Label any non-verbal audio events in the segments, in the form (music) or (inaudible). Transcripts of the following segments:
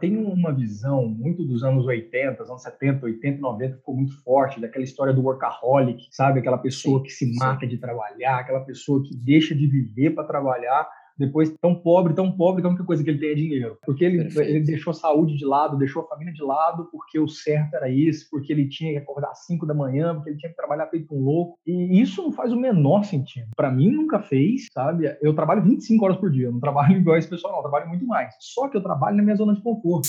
Tem uma visão muito dos anos 80, anos 70, 80 90, ficou muito forte, daquela história do workaholic, sabe? Aquela pessoa que se mata de trabalhar, aquela pessoa que deixa de viver para trabalhar depois tão pobre, tão pobre que a única coisa que ele tem é dinheiro. Porque ele, ele deixou a saúde de lado, deixou a família de lado, porque o certo era isso, porque ele tinha que acordar às 5 da manhã, porque ele tinha que trabalhar feito um louco. E isso não faz o menor sentido. Para mim, nunca fez, sabe? Eu trabalho 25 horas por dia, eu não trabalho (laughs) igual esse pessoal, não, eu trabalho muito mais. Só que eu trabalho na minha zona de conforto.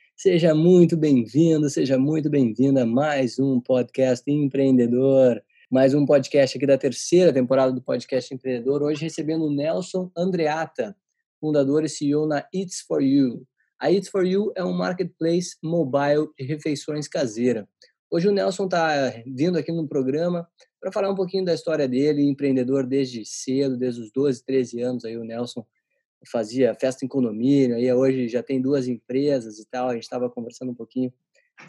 Seja muito bem-vindo, seja muito bem-vinda a mais um podcast empreendedor, mais um podcast aqui da terceira temporada do podcast empreendedor. Hoje recebendo o Nelson Andreata, fundador e CEO na Eats for You. A Eats for You é um marketplace mobile de refeições caseira. Hoje o Nelson está vindo aqui no programa para falar um pouquinho da história dele, empreendedor desde cedo, desde os 12, 13 anos aí o Nelson fazia festa em condomínio, aí hoje já tem duas empresas e tal. A gente estava conversando um pouquinho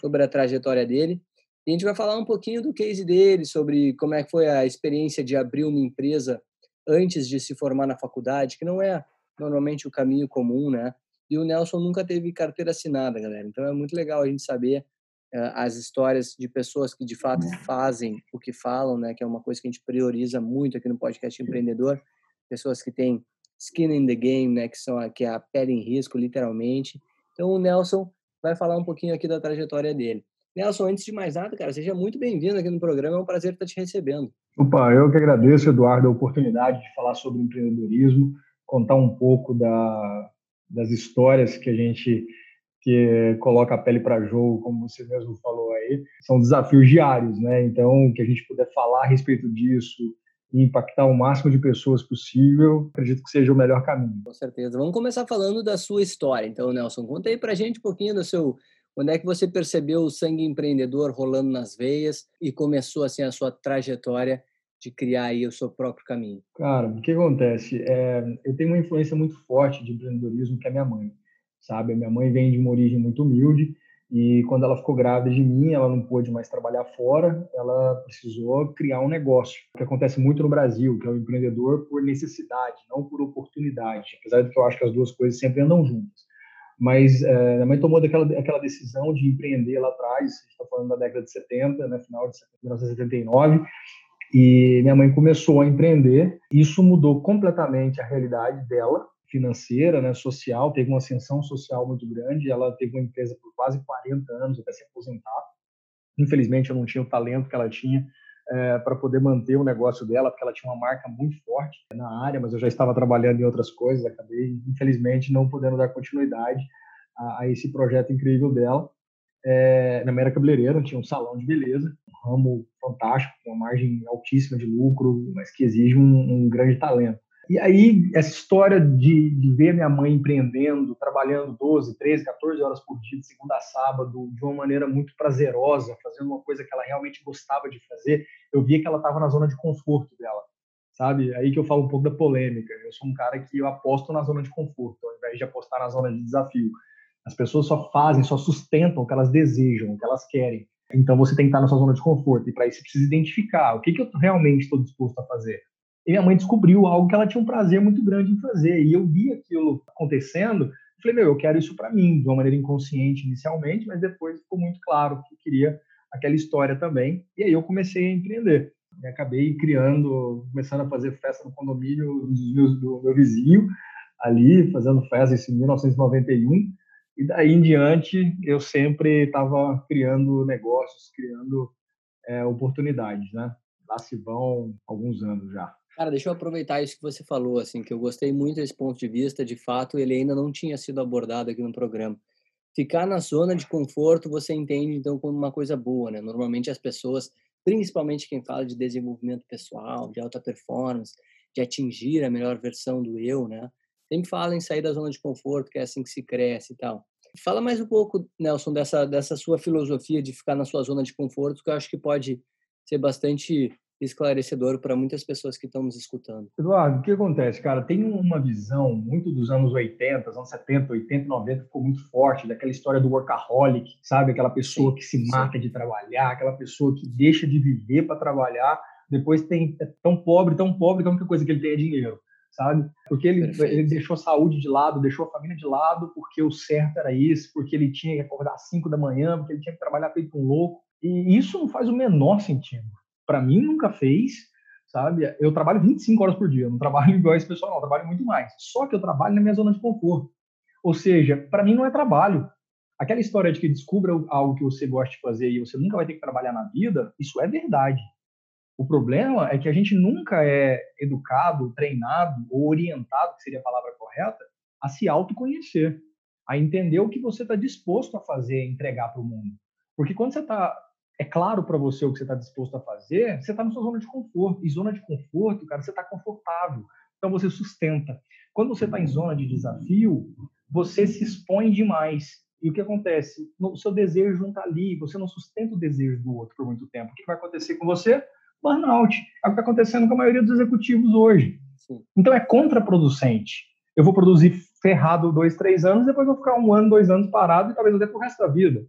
sobre a trajetória dele. E a gente vai falar um pouquinho do case dele, sobre como é que foi a experiência de abrir uma empresa antes de se formar na faculdade, que não é normalmente o caminho comum, né? E o Nelson nunca teve carteira assinada, galera. Então é muito legal a gente saber uh, as histórias de pessoas que de fato fazem o que falam, né? Que é uma coisa que a gente prioriza muito aqui no podcast empreendedor. Pessoas que têm skin in the game, né, que são a, que é a pele em risco, literalmente. Então o Nelson vai falar um pouquinho aqui da trajetória dele. Nelson, antes de mais nada, cara, seja muito bem-vindo aqui no programa, é um prazer estar te recebendo. Opa, eu que agradeço, Eduardo, a oportunidade de falar sobre empreendedorismo, contar um pouco da, das histórias que a gente que coloca a pele para jogo, como você mesmo falou aí, são desafios diários, né? Então, que a gente puder falar a respeito disso, e impactar o máximo de pessoas possível, acredito que seja o melhor caminho. Com certeza. Vamos começar falando da sua história, então, Nelson. Conta aí pra gente um pouquinho do seu. Quando é que você percebeu o sangue empreendedor rolando nas veias e começou assim a sua trajetória de criar aí o seu próprio caminho? Cara, o que acontece? É, eu tenho uma influência muito forte de empreendedorismo que é minha mãe, sabe? A minha mãe vem de uma origem muito humilde e quando ela ficou grávida de mim, ela não pôde mais trabalhar fora, ela precisou criar um negócio, que acontece muito no Brasil, que é o empreendedor por necessidade, não por oportunidade, apesar de que eu acho que as duas coisas sempre andam juntas. Mas é, minha mãe tomou daquela, aquela decisão de empreender lá atrás, a gente está falando da década de 70, né, final de 1979, e minha mãe começou a empreender. Isso mudou completamente a realidade dela, financeira, né, social, teve uma ascensão social muito grande. Ela teve uma empresa por quase 40 anos até se aposentar. Infelizmente, eu não tinha o talento que ela tinha é, para poder manter o negócio dela, porque ela tinha uma marca muito forte na área, mas eu já estava trabalhando em outras coisas, acabei, infelizmente, não podendo dar continuidade a, a esse projeto incrível dela. É, na Mera Cabeleireira tinha um salão de beleza, um ramo fantástico, com uma margem altíssima de lucro, mas que exige um, um grande talento. E aí, essa história de, de, ver minha mãe empreendendo, trabalhando 12, 13, 14 horas por dia, de segunda a sábado, de uma maneira muito prazerosa, fazendo uma coisa que ela realmente gostava de fazer, eu via que ela estava na zona de conforto dela, sabe? Aí que eu falo um pouco da polêmica. Eu sou um cara que eu aposto na zona de conforto, ao invés de apostar na zona de desafio. As pessoas só fazem, só sustentam o que elas desejam, o que elas querem. Então você tem que estar na sua zona de conforto. E para isso você precisa identificar o que, que eu realmente estou disposto a fazer e minha mãe descobriu algo que ela tinha um prazer muito grande em fazer. E eu vi aquilo acontecendo. Falei, meu, eu quero isso para mim, de uma maneira inconsciente inicialmente, mas depois ficou muito claro que eu queria aquela história também. E aí eu comecei a empreender. E acabei criando, começando a fazer festa no condomínio do, do meu vizinho, ali, fazendo festa em 1991. E daí em diante, eu sempre estava criando negócios, criando é, oportunidades, né? Lá se vão alguns anos já. Cara, deixa eu aproveitar isso que você falou, assim, que eu gostei muito desse ponto de vista. De fato, ele ainda não tinha sido abordado aqui no programa. Ficar na zona de conforto, você entende, então, como uma coisa boa, né? Normalmente as pessoas, principalmente quem fala de desenvolvimento pessoal, de alta performance, de atingir a melhor versão do eu, né? Sempre fala em sair da zona de conforto, que é assim que se cresce e tal. Fala mais um pouco, Nelson, dessa, dessa sua filosofia de ficar na sua zona de conforto, que eu acho que pode ser bastante esclarecedor para muitas pessoas que estão nos escutando. Eduardo, o que acontece, cara? Tem uma visão muito dos anos 80, anos 70, 80, 90, ficou muito forte, daquela história do workaholic, sabe? Aquela pessoa sim, que se mata sim. de trabalhar, aquela pessoa que deixa de viver para trabalhar, depois tem é tão pobre, tão pobre que a única coisa que ele tem é dinheiro, sabe? Porque ele, ele deixou a saúde de lado, deixou a família de lado, porque o certo era isso, porque ele tinha que acordar às 5 da manhã, porque ele tinha que trabalhar feito um louco. E isso não faz o menor sentido para mim nunca fez, sabe? Eu trabalho 25 horas por dia, não trabalho (laughs) igual esse pessoal, não, eu trabalho muito mais. Só que eu trabalho na minha zona de conforto. Ou seja, para mim não é trabalho. Aquela história de que descubra algo que você gosta de fazer e você nunca vai ter que trabalhar na vida, isso é verdade. O problema é que a gente nunca é educado, treinado ou orientado, que seria a palavra correta, a se autoconhecer, a entender o que você está disposto a fazer, entregar para o mundo. Porque quando você está é claro para você o que você está disposto a fazer, você está na sua zona de conforto. E zona de conforto, cara, você está confortável. Então você sustenta. Quando você está em zona de desafio, você se expõe demais. E o que acontece? O seu desejo não está ali, você não sustenta o desejo do outro por muito tempo. O que vai acontecer com você? Burnout. É o que está acontecendo com a maioria dos executivos hoje. Sim. Então é contraproducente. Eu vou produzir ferrado dois, três anos, depois vou ficar um ano, dois anos parado e talvez até pro resto da vida.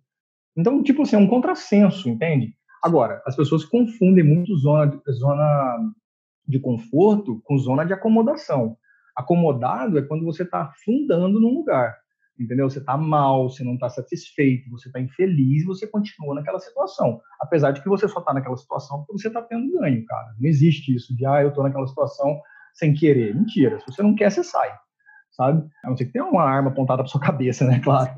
Então, tipo assim, é um contrassenso, entende? Agora, as pessoas confundem muito zona de, zona de conforto com zona de acomodação. Acomodado é quando você está afundando num lugar, entendeu? Você está mal, você não está satisfeito, você está infeliz, você continua naquela situação. Apesar de que você só está naquela situação porque você está tendo ganho, cara. Não existe isso de, ah, eu estou naquela situação sem querer. Mentira. Se você não quer, você sai, sabe? A não ser que tenha uma arma apontada para sua (laughs) cabeça, né? Claro.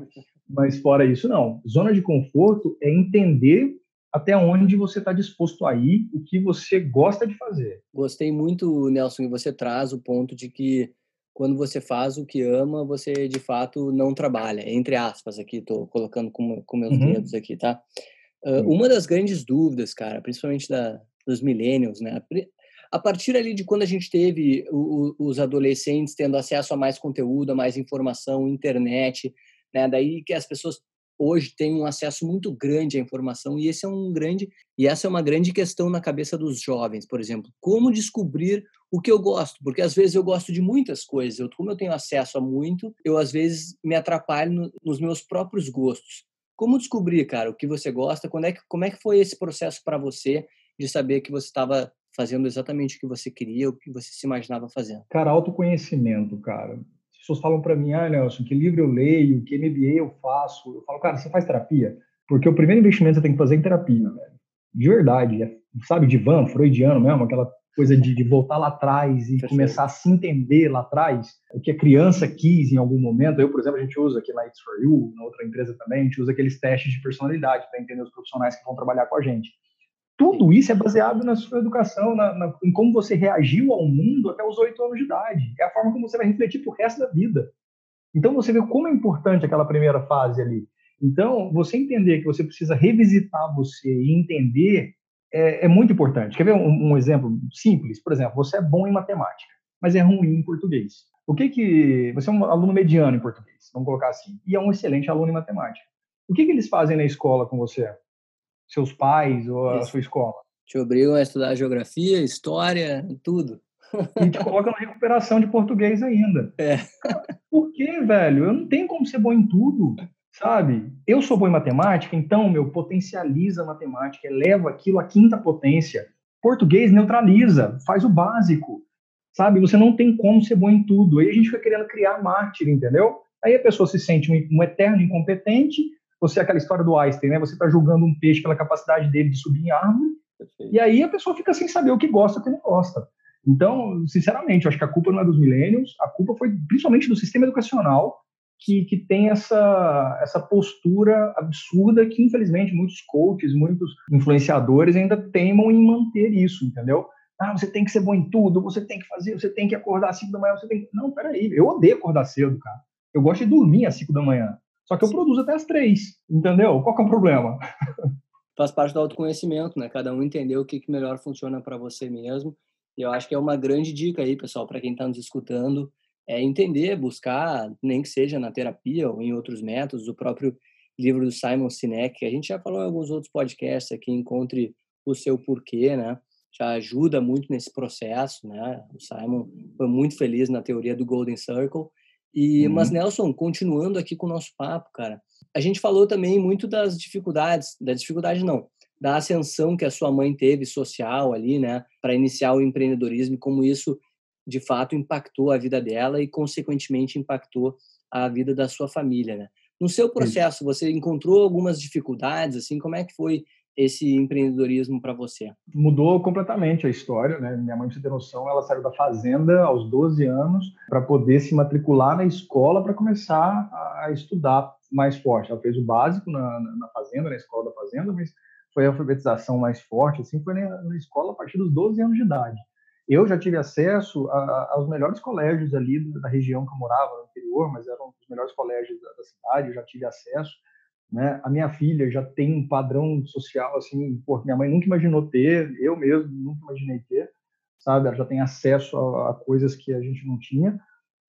Mas fora isso, não. Zona de conforto é entender até onde você está disposto a ir, o que você gosta de fazer. Gostei muito, Nelson, que você traz o ponto de que quando você faz o que ama, você de fato não trabalha. Entre aspas, aqui, estou colocando com, com meus uhum. dedos aqui, tá? Uh, uma das grandes dúvidas, cara, principalmente da, dos millennials, né? A partir ali de quando a gente teve o, o, os adolescentes tendo acesso a mais conteúdo, a mais informação, internet, né? Daí que as pessoas hoje têm um acesso muito grande à informação e esse é um grande e essa é uma grande questão na cabeça dos jovens, por exemplo, como descobrir o que eu gosto, porque às vezes eu gosto de muitas coisas, eu, como eu tenho acesso a muito, eu às vezes me atrapalho no, nos meus próprios gostos. Como descobrir, cara, o que você gosta? Quando é que, como é que foi esse processo para você de saber que você estava fazendo exatamente o que você queria, o que você se imaginava fazendo? Cara, autoconhecimento, cara pessoas falam para mim, ah, Nelson, que livro eu leio, que MBA eu faço. Eu falo, cara, você faz terapia? Porque o primeiro investimento você tem que fazer é em terapia, velho. De verdade. É, sabe, de van, freudiano mesmo, aquela coisa de, de voltar lá atrás e começar a se entender lá atrás, o que a criança quis em algum momento. Eu, por exemplo, a gente usa aqui na It's For You, na outra empresa também, a gente usa aqueles testes de personalidade para entender os profissionais que vão trabalhar com a gente. Tudo isso é baseado na sua educação, na, na, em como você reagiu ao mundo até os oito anos de idade. É a forma como você vai refletir para o resto da vida. Então, você vê como é importante aquela primeira fase ali. Então, você entender que você precisa revisitar você e entender é, é muito importante. Quer ver um, um, exemplo simples? Por exemplo, você é bom em matemática, mas é ruim em português. O que que... Você é um aluno mediano em português, vamos colocar assim, e é um excelente aluno em matemática. O que que eles fazem na escola com você? Seus pais ou a Isso. sua escola. Te obrigam a estudar geografia, história, tudo. E te colocam na recuperação de português ainda. (laughs) É. Por que, velho? Eu não tenho como ser bom em tudo, sabe? Eu sou bom em matemática, então, meu, potencializa a matemática, eleva aquilo à quinta potência. Português neutraliza, faz o básico, sabe? Você não tem como ser bom em tudo. Aí a gente fica querendo criar mártir, entendeu? Aí a pessoa se sente um, um eterno incompetente, você, aquela história do Einstein, né? Você está julgando um peixe pela capacidade dele de subir em árvore, Perfeito. e aí a pessoa fica sem saber o que gosta e o que não gosta. Então, sinceramente, eu acho que a culpa não é dos milênios, a culpa foi principalmente do sistema educacional, que, que tem essa, essa postura absurda que, infelizmente, muitos coaches, muitos influenciadores ainda teimam em manter isso, entendeu? Ah, você tem que ser bom em tudo, você tem que fazer, você tem que acordar às 5 da manhã, você tem que... Não, peraí, eu odeio acordar cedo, cara. Eu gosto de dormir às 5 da manhã. Só que eu produzo até às 3, entendeu? Qual que é o problema? Faz parte do autoconhecimento, né? Cada um entender o que, que melhor funciona para você mesmo. E eu acho que é uma grande dica aí, pessoal, para quem está nos escutando, é entender, buscar, nem que seja na terapia ou em outros métodos, o próprio livro do Simon Sinek, que a gente já falou em alguns outros podcasts aqui, Encontre o Seu Porquê, né? Já ajuda muito nesse processo, né? O Simon foi muito feliz na teoria do Golden Circle. E, uhum. Mas, Nelson, continuando aqui com o nosso papo, cara, a gente falou também muito das dificuldades, da dificuldade não, da ascensão que a sua mãe teve social ali, né, para iniciar o empreendedorismo e como isso de fato impactou a vida dela e consequentemente impactou a vida da sua família, né? No seu processo, você encontrou algumas dificuldades, assim, como é que foi esse empreendedorismo para você? Mudou completamente a história, né? Minha mãe, pra você ter noção, ela saiu da fazenda aos 12 anos para poder se matricular na escola para começar a estudar mais forte. Ela fez o básico na, na, fazenda, na escola da fazenda, mas foi a alfabetização mais forte, assim, foi na, escola a partir dos 12 anos de idade. Eu já tive acesso a, aos melhores colégios ali da região que eu morava, no interior, mas eram os melhores colégios da, da cidade, eu já tive acesso. Né? A minha filha já tem um padrão social, assim, pô, minha mãe nunca imaginou ter, eu mesmo nunca imaginei ter, sabe? Ela já tem acesso a, a coisas que a gente não tinha.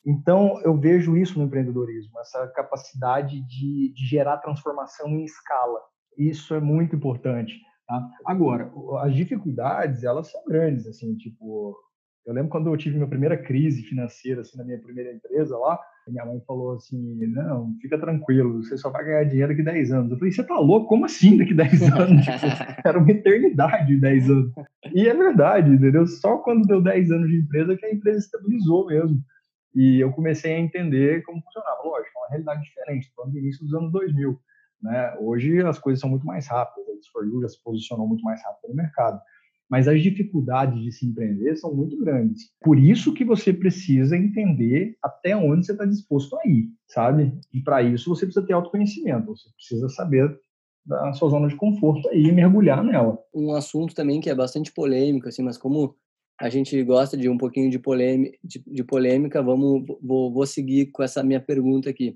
Então, eu vejo isso no empreendedorismo, essa capacidade de, de gerar transformação em escala. Isso é muito importante. Tá? Agora, as dificuldades, elas são grandes, assim, tipo, eu lembro quando eu tive minha primeira crise financeira, assim, na minha primeira empresa lá, minha mãe falou assim, não, fica tranquilo, você só vai ganhar dinheiro daqui 10 anos. Eu falei, você tá louco? Como assim daqui 10 (laughs) anos? tipo, era uma eternidade de 10 anos. E é verdade, entendeu? Só quando deu 10 anos de empresa que a empresa estabilizou mesmo. E eu comecei a entender como funcionava. Lógico, é uma realidade diferente, falando do início dos anos 2000. Né? Hoje as coisas são muito mais rápidas, a Disfor já se posicionou muito mais rápido no mercado. Mas as dificuldades de se empreender são muito grandes. Por isso que você precisa entender até onde você está disposto a ir, sabe? E para isso você precisa ter autoconhecimento, você precisa saber da sua zona de conforto e mergulhar nela. Um assunto também que é bastante polêmico, assim, mas como a gente gosta de um pouquinho de, polêmica, de, de polêmica vamos, vou, vou seguir com essa minha pergunta aqui.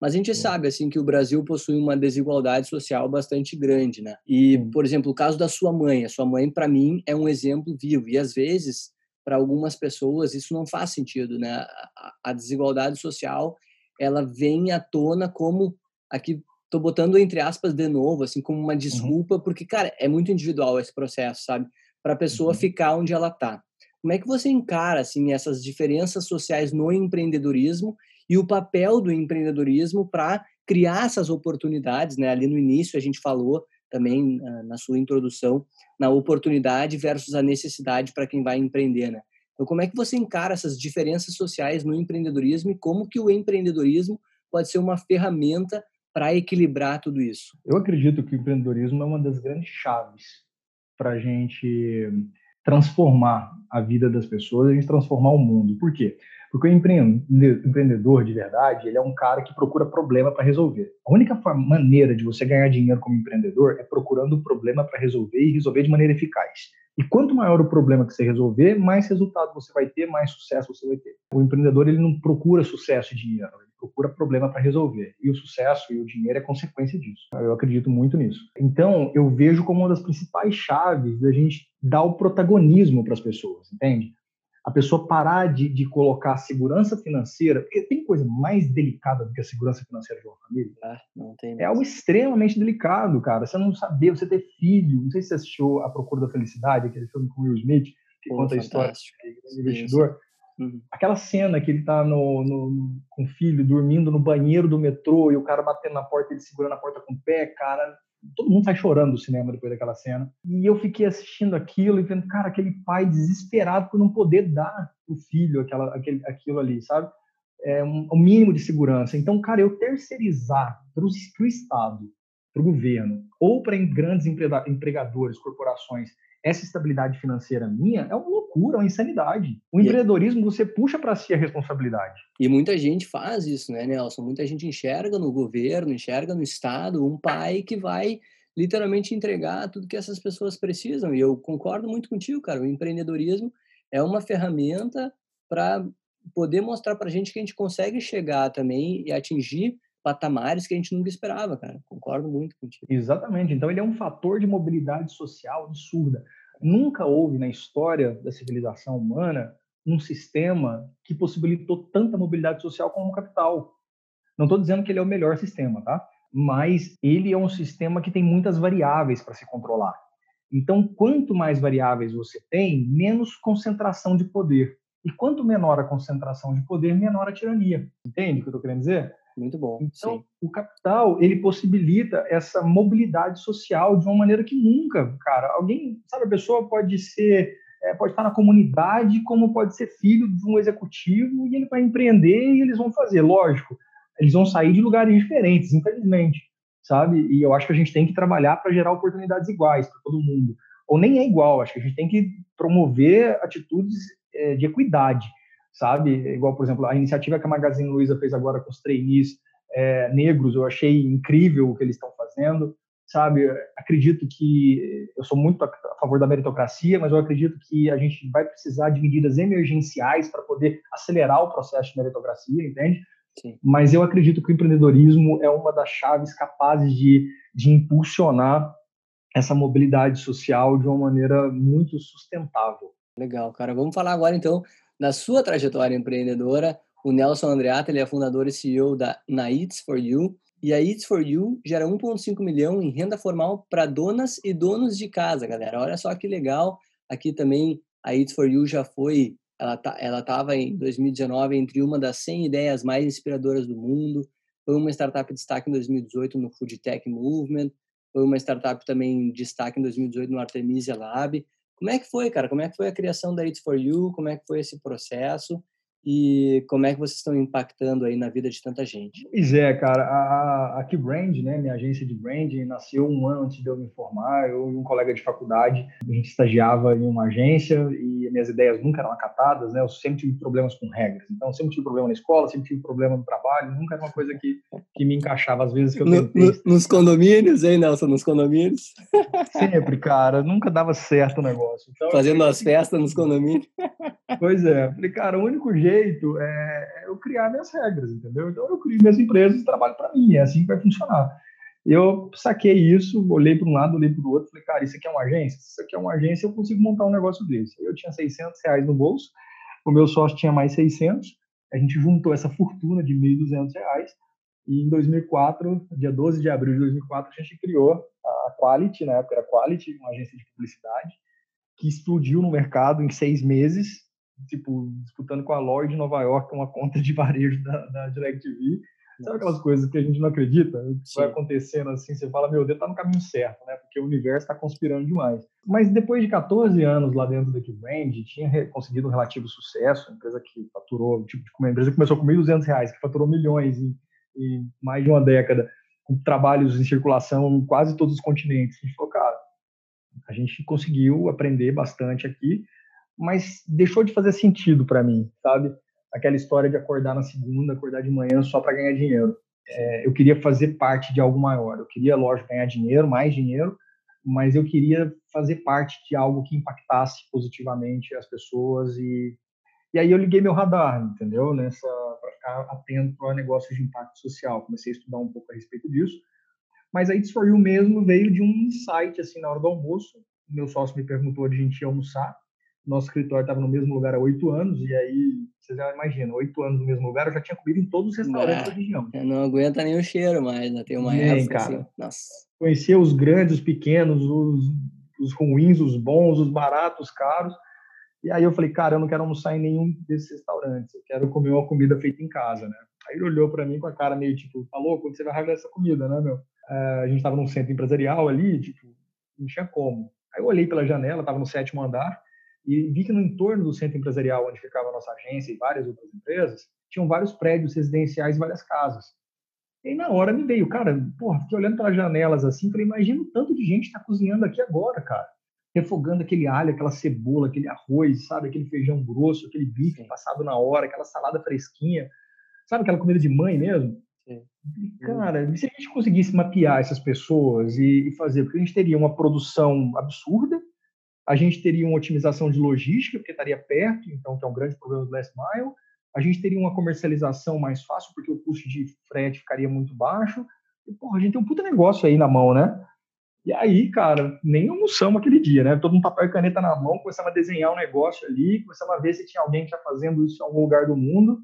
Mas a gente sabe assim que o Brasil possui uma desigualdade social bastante grande, né? E, por exemplo, o caso da sua mãe, a sua mãe para mim é um exemplo vivo e às vezes para algumas pessoas isso não faz sentido, né? A, a desigualdade social ela vem à tona como aqui tô botando entre aspas de novo, assim como uma uhum. desculpa, uhum. porque cara, é muito individual esse processo, sabe? Para a pessoa uhum. ficar onde ela tá. Como é que você encara assim essas diferenças sociais no empreendedorismo e o papel do empreendedorismo para criar essas oportunidades, né? Ali no início a gente falou também na sua introdução na oportunidade versus a necessidade para quem vai empreender, né? Então, como é que você encara essas diferenças sociais no empreendedorismo e como que o empreendedorismo pode ser uma ferramenta para equilibrar tudo isso? Eu acredito que o empreendedorismo é uma das grandes chaves para a gente transformar a vida das pessoas, a gente transformar o mundo. Por quê? Porque o empreendedor de verdade, ele é um cara que procura problema para resolver. A única maneira de você ganhar dinheiro como empreendedor é procurando o problema para resolver e resolver de maneira eficaz. E quanto maior o problema que você resolver, mais resultado você vai ter, mais sucesso você vai ter. O empreendedor ele não procura sucesso e dinheiro, ele procura problema para resolver. E o sucesso e o dinheiro é consequência disso. Eu acredito muito nisso. Então, eu vejo como uma das principais chaves da gente dar o protagonismo para as pessoas, entende? A pessoa parar de, de colocar a segurança financeira, porque tem coisa mais delicada do que a segurança financeira de uma família. Ah, é algo extremamente delicado, cara. Você não saber, você ter filho. Não sei se você assistiu A Procura da Felicidade, aquele filme com Will Smith, que Pô, conta fantástico. a história do investidor. Uhum. Aquela cena que ele tá no, no, com o filho dormindo no banheiro do metrô e o cara batendo na porta, ele segurando a porta com o pé, cara, todo mundo sai chorando do cinema depois daquela cena. E eu fiquei assistindo aquilo e vendo, cara, aquele pai desesperado por não poder dar o filho aquela, aquele, aquilo ali, sabe? É um, um mínimo de segurança. Então, cara, eu terceirizar para o Estado para o governo ou para grandes empregadores, corporações, essa estabilidade financeira minha é uma loucura, é uma insanidade. O empreendedorismo, você puxa para si a responsabilidade. E muita gente faz isso, né, Nelson? Muita gente enxerga no governo, enxerga no Estado um pai que vai literalmente entregar tudo que essas pessoas precisam. E eu concordo muito contigo, cara. O empreendedorismo é uma ferramenta para poder mostrar para a gente que a gente consegue chegar também e atingir patamares que a gente nunca esperava, cara. Concordo muito contigo. Exatamente. Então ele é um fator de mobilidade social absurda. Nunca houve na história da civilização humana um sistema que possibilitou tanta mobilidade social como o capital. Não estou dizendo que ele é o melhor sistema, tá? Mas ele é um sistema que tem muitas variáveis para se controlar. Então, quanto mais variáveis você tem, menos concentração de poder. E quanto menor a concentração de poder, menor a tirania. Entende o que eu estou querendo dizer? Muito bom. Então, sim. o capital, ele possibilita essa mobilidade social de uma maneira que nunca, cara, alguém, sabe, a pessoa pode ser, é, pode estar na comunidade, como pode ser filho de um executivo e ele vai empreender e eles vão fazer, lógico, eles vão sair de lugares diferentes, infelizmente, sabe? E eu acho que a gente tem que trabalhar para gerar oportunidades iguais para todo mundo. Ou nem é igual, acho que a gente tem que promover atitudes é, de equidade sabe? Igual, por exemplo, a iniciativa que a Magazine Luiza fez agora com os trainees é, negros, eu achei incrível o que eles estão fazendo, sabe? Acredito que eu sou muito a favor da meritocracia, mas eu acredito que a gente vai precisar de medidas emergenciais para poder acelerar o processo de meritocracia, entende? Sim. Mas eu acredito que o empreendedorismo é uma das chaves capazes de, de impulsionar essa mobilidade social de uma maneira muito sustentável. Legal, cara. Vamos falar agora então na sua trajetória empreendedora, o Nelson Andreata ele é fundador e CEO da Na Eats for You, e a Eats for You gera 1,5 milhão em renda formal para donas e donos de casa, galera. Olha só que legal. Aqui também a Eats for You já foi, ela tá, ela estava em 2019 entre uma das 100 ideias mais inspiradoras do mundo. Foi uma startup de destaque em 2018 no Food Tech Movement. Foi uma startup também de destaque em 2018 no Artemisia Lab. Como é que foi, cara? Como é que foi a criação da It's For You? Como é que foi esse processo? E como é que vocês estão impactando aí na vida de tanta gente? Pois é, cara. A, a Keybrand, né, minha agência de branding, nasceu um ano antes de eu me formar. Eu e um colega de faculdade, a gente estagiava em uma agência e minhas ideias nunca eram acatadas, né? Eu sempre tive problemas com regras. Então, sempre tive problema na escola, sempre tive problema no trabalho. Nunca era uma coisa que, que me encaixava. Às vezes que eu tentei... no, nos condomínios, hein, Nelson? Nos condomínios? Sempre, cara. Nunca dava certo o negócio. Então, Fazendo as festas nos condomínios. (laughs) Pois é. Falei, cara, o único jeito é eu criar minhas regras, entendeu? Então, eu crio minhas empresas e trabalho para mim. É assim que vai funcionar. Eu saquei isso, olhei para um lado, olhei para o outro, falei, cara, isso aqui é uma agência? Isso aqui é uma agência, eu consigo montar um negócio desse. Eu tinha 600 reais no bolso, o meu sócio tinha mais 600, a gente juntou essa fortuna de 1.200 reais e em 2004, dia 12 de abril de 2004, a gente criou a Quality, na época era Quality, uma agência de publicidade, que explodiu no mercado em seis meses, tipo, disputando com a Lloyd de Nova York, uma conta de varejo da, da DirecTV, Sabe aquelas coisas que a gente não acredita? Que vai acontecendo assim, você fala, meu Deus, tá no caminho certo, né? Porque o universo está conspirando demais. Mas depois de 14 anos lá dentro da Brand, tinha conseguido um relativo sucesso, uma empresa que faturou, tipo, uma empresa que começou com 1.200 reais, que faturou milhões em, em mais de uma década, com trabalhos em circulação em quase todos os continentes. A gente falou, cara, a gente conseguiu aprender bastante aqui, mas deixou de fazer sentido para mim, sabe? Aquela história de acordar na segunda, acordar de manhã só para ganhar dinheiro. É, eu queria fazer parte de algo maior. Eu queria, lógico, ganhar dinheiro, mais dinheiro, mas eu queria fazer parte de algo que impactasse positivamente as pessoas e e aí eu liguei meu radar, entendeu? Nessa para ficar atento a negócios de impacto social. Comecei a estudar um pouco a respeito disso. Mas a It's For You mesmo veio de um insight, assim, na hora do almoço. Meu sócio me perguntou de a gente almoçar nosso escritório estava no mesmo lugar há oito anos, e aí, vocês já imaginam, oito anos no mesmo lugar, eu já tinha comido em todos os restaurantes da região. Não aguenta nem o cheiro mais, né? Tem uma nem, época cara. assim. Nossa. Conhecia os grandes, os pequenos, os, os ruins, os bons, os baratos, os caros. E aí eu falei, cara, eu não quero almoçar em nenhum desses restaurantes, eu quero comer uma comida feita em casa, né? Aí ele olhou para mim com a cara meio tipo, tá louco? Quando você vai arranjar essa comida, né, meu? Uh, a gente estava num centro empresarial ali, tipo, não tinha como. Aí eu olhei pela janela, estava no sétimo andar, e vi que no entorno do centro empresarial onde ficava a nossa agência e várias outras empresas, tinham vários prédios residenciais e várias casas. E na hora me veio, cara, porra, fiquei olhando pelas janelas assim, falei, imagina o tanto de gente está cozinhando aqui agora, cara. Refogando aquele alho, aquela cebola, aquele arroz, sabe? Aquele feijão grosso, aquele bife passado na hora, aquela salada fresquinha. Sabe aquela comida de mãe mesmo? Sim. Cara, se a gente conseguisse mapear essas pessoas e, e fazer, porque a gente teria uma produção absurda, a gente teria uma otimização de logística, porque estaria perto, então que é um grande problema do last mile, a gente teria uma comercialização mais fácil, porque o custo de frete ficaria muito baixo. E, porra, a gente tem um puta negócio aí na mão, né? E aí, cara, nem almoçamos aquele dia, né? Todo mundo papel e caneta na mão, começamos a desenhar um negócio ali, começamos a ver se tinha alguém que já fazendo isso em algum lugar do mundo,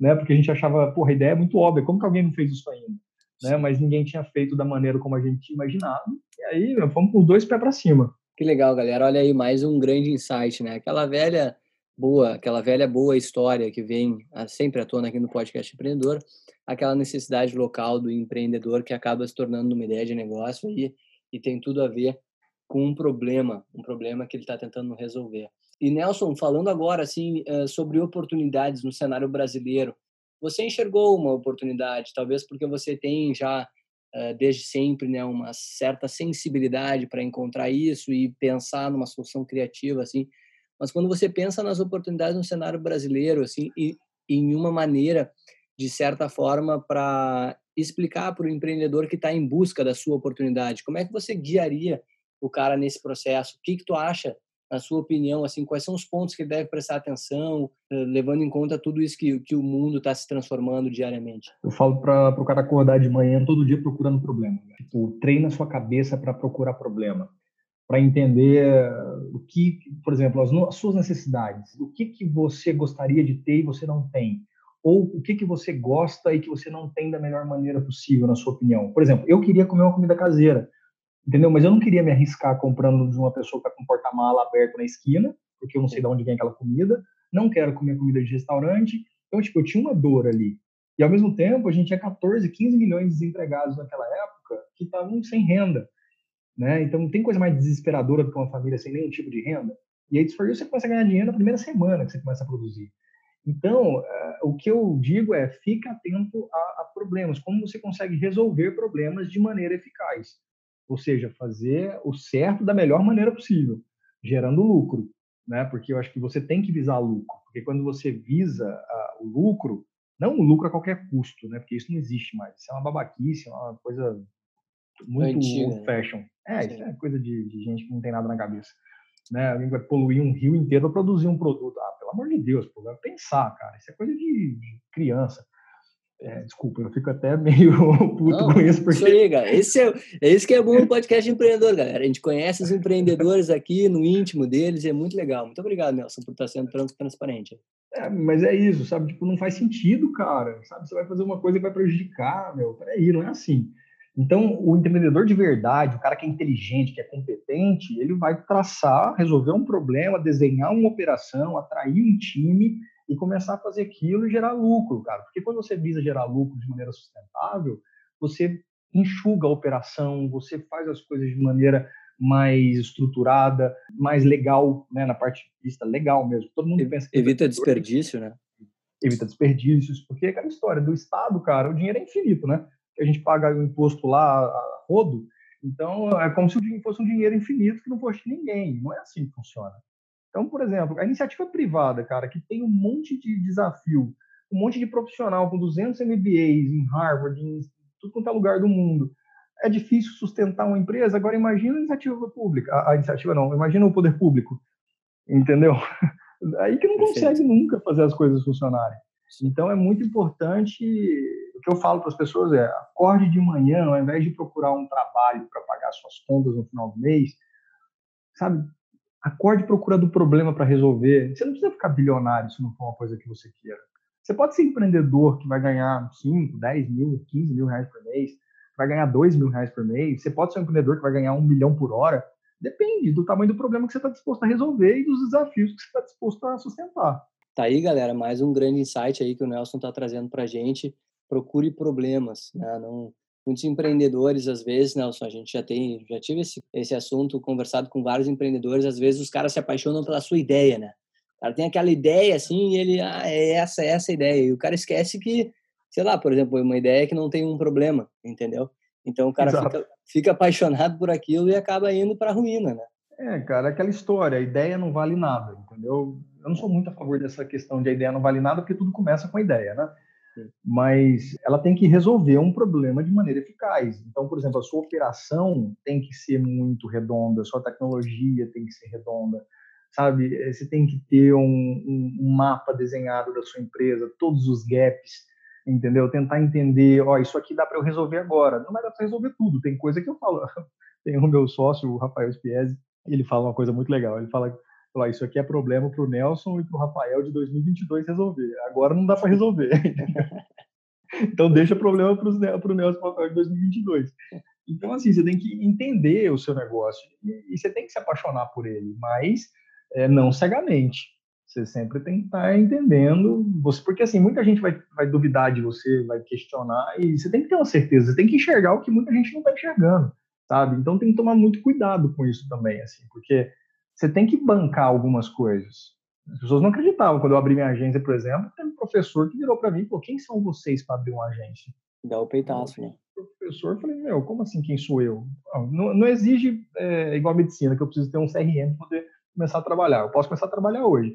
né? Porque a gente achava, porra, a ideia é muito óbvia, como que alguém não fez isso ainda? Né? Mas ninguém tinha feito da maneira como a gente tinha imaginado. E aí, fomos com os dois pés para cima. Que legal, galera. Olha aí, mais um grande insight, né? Aquela velha boa, aquela velha boa história que vem sempre à tona aqui no podcast empreendedor, aquela necessidade local do empreendedor que acaba se tornando uma ideia de negócio e, e tem tudo a ver com um problema, um problema que ele está tentando resolver. E Nelson, falando agora assim eh, sobre oportunidades no cenário brasileiro, você enxergou uma oportunidade, talvez porque você tem já desde sempre né uma certa sensibilidade para encontrar isso e pensar numa solução criativa assim mas quando você pensa nas oportunidades no cenário brasileiro, assim, e em uma maneira, de certa forma, para explicar para o empreendedor que está em busca da sua oportunidade, como é que você guiaria o cara nesse processo? O que que tu acha, na sua opinião, assim, quais são os pontos que deve prestar atenção, eh, levando em conta tudo isso que, que o mundo está se transformando diariamente? Eu falo para o cara acordar de manhã todo dia procurando problema. Né? Tipo, treina a sua cabeça para procurar problema para entender o que, por exemplo, as, as, suas necessidades, o que que você gostaria de ter e você não tem, ou o que que você gosta e que você não tem da melhor maneira possível, na sua opinião. Por exemplo, eu queria comer uma comida caseira, entendeu? Mas eu não queria me arriscar comprando de uma pessoa que está com um porta-mala aberto na esquina, porque eu não sei de onde vem aquela comida. Não quero comer comida de restaurante. Então, tipo, eu tinha uma dor ali. E ao mesmo tempo, a gente tinha 14, 15 milhões de desempregados naquela época que estavam sem renda. Né? Então, não tem coisa mais desesperadora do que uma família sem nenhum tipo de renda. E aí, for você começa a ganhar dinheiro na primeira semana que você começa a produzir. Então, uh, o que eu digo é, fica atento a, a, problemas, como você consegue resolver problemas de maneira eficaz. Ou seja, fazer o certo da melhor maneira possível, gerando lucro. Né? Porque eu acho que você tem que visar lucro. Porque quando você visa o lucro, não o lucro a qualquer custo, né? porque isso não existe mais. Isso é uma babaquice, é uma coisa muito old fashion. É, Sim. isso é coisa de, de, gente que não tem nada na cabeça. Né? Alguém vai poluir um rio inteiro para produzir um produto. Ah, pelo amor de Deus, pô, vai pensar, cara. Isso é coisa de, de criança. É, desculpa, eu fico até meio (laughs) puto não, com isso. Porque... Isso aí, cara. Esse é, é isso que é bom no podcast empreendedor, galera. A gente conhece os empreendedores aqui no íntimo deles e é muito legal. Muito obrigado, Nelson, por estar sendo transparente. É, mas é isso, sabe? Tipo, não faz sentido, cara. Sabe? Você vai fazer uma coisa que vai prejudicar, meu. Peraí, não é assim. Então, o empreendedor de verdade, o cara que é inteligente, que é competente, ele vai traçar, resolver um problema, desenhar uma operação, atrair um time e começar a fazer aquilo e gerar lucro, cara. Porque quando você visa gerar lucro de maneira sustentável, você enxuga a operação, você faz as coisas de maneira mais estruturada, mais legal, né, na parte de vista legal mesmo. Todo mundo pensa que evita desperdício, né? Evita desperdícios, porque é aquela história do Estado, cara, o dinheiro é infinito, né? a gente paga o imposto lá a rodo, então é como se fosse um dinheiro infinito que não fosse ninguém. Não é assim que funciona. Então, por exemplo, a iniciativa privada, cara, que tem um monte de desafio, um monte de profissional com 200 MBAs em Harvard, em tudo quanto é lugar do mundo, é difícil sustentar uma empresa. Agora, imagina a iniciativa pública, a, a iniciativa não, imagina o poder público, entendeu? (laughs) Aí que não consegue nunca fazer as coisas funcionarem. Então, é muito importante. O que eu falo para as pessoas é: acorde de manhã, ao invés de procurar um trabalho para pagar suas contas no final do mês, sabe? Acorde procurando problema para resolver. Você não precisa ficar bilionário se não for uma coisa que você queira. Você pode ser empreendedor que vai ganhar 5, 10 mil, 15 mil reais por mês, vai ganhar 2 mil reais por mês. Você pode ser um empreendedor que vai ganhar um milhão por hora. Depende do tamanho do problema que você está disposto a resolver e dos desafios que você está disposto a sustentar. Tá aí, galera, mais um grande insight aí que o Nelson está trazendo para gente. Procure problemas, né? Não, muitos empreendedores, às vezes, Nelson, a gente já tem, já tive esse, esse assunto, conversado com vários empreendedores, às vezes os caras se apaixonam pela sua ideia, né? O cara tem aquela ideia assim e ele, ah, é essa, é essa ideia. E o cara esquece que sei lá, por exemplo, uma ideia que não tem um problema, entendeu? Então o cara fica, fica, apaixonado por aquilo e acaba indo para a ruína, né? É, cara, aquela história, a ideia não vale nada, entendeu? Eu não sou muito a favor dessa questão de a ideia não vale nada, porque tudo começa com a ideia, né? Mas ela tem que resolver um problema de maneira eficaz. Então, por exemplo, a sua operação tem que ser muito redonda, sua tecnologia tem que ser redonda, sabe? Eh, você tem que ter um, um, mapa desenhado da sua empresa, todos os gaps, entendeu? Tentar entender, ó, isso aqui dá para eu resolver agora. Não vai dar para resolver tudo. Tem coisa que eu falo. (laughs) Tem o meu sócio, o Rafael Spiesi, ele fala uma coisa muito legal. Ele fala falar isso aqui é problema para o Nelson e para o Rafael de 2022 resolver. Agora não dá para resolver. (laughs) então deixa problema para o Nelson e para o Rafael de 2022. Então, assim, você tem que entender o seu negócio e, e você tem que se apaixonar por ele, mas é, não cegamente. Você sempre tem que estar entendendo, você, porque assim, muita gente vai, vai duvidar de você, vai questionar, e você tem que ter uma certeza, você tem que enxergar o que muita gente não está enxergando, sabe? Então tem que tomar muito cuidado com isso também, assim, porque você tem que bancar algumas coisas. As pessoas não acreditavam. Quando eu abri minha agência, por exemplo, tem um professor que virou para mim e falou: quem são vocês para abrir uma agência? Dá o peitaço, né? O professor, falei: meu, como assim quem sou eu? Não, não exige é, igual a medicina, que eu preciso ter um CRM para poder começar a trabalhar. Eu posso começar a trabalhar hoje.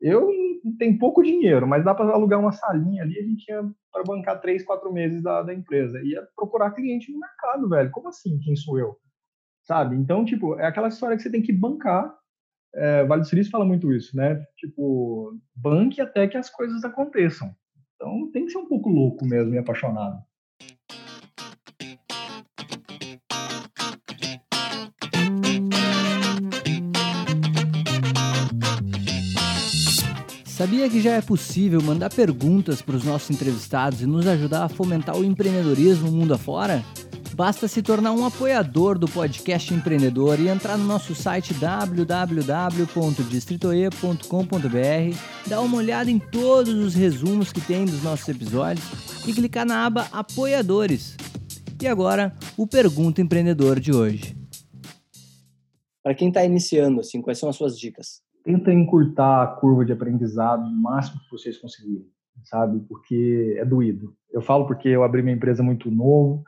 Eu tenho pouco dinheiro, mas dá para alugar uma salinha ali, a gente ia para bancar três, quatro meses da, da empresa. Ia procurar cliente no mercado, velho. Como assim quem sou eu? Sabe? Então, tipo, é aquela história que você tem que bancar. É, vale do Silício fala muito isso, né? Tipo, banque até que as coisas aconteçam. Então, tem que ser um pouco louco mesmo e apaixonado. Sabia que já é possível mandar perguntas para os nossos entrevistados e nos ajudar a fomentar o empreendedorismo mundo afora? Basta se tornar um apoiador do podcast empreendedor e entrar no nosso site www.distritoe.com.br, dar uma olhada em todos os resumos que tem dos nossos episódios e clicar na aba Apoiadores. E agora, o Pergunta Empreendedor de hoje. Para quem está iniciando, assim, quais são as suas dicas? Tenta encurtar a curva de aprendizado o máximo que vocês conseguirem, sabe? Porque é doído. Eu falo porque eu abri minha empresa muito novo,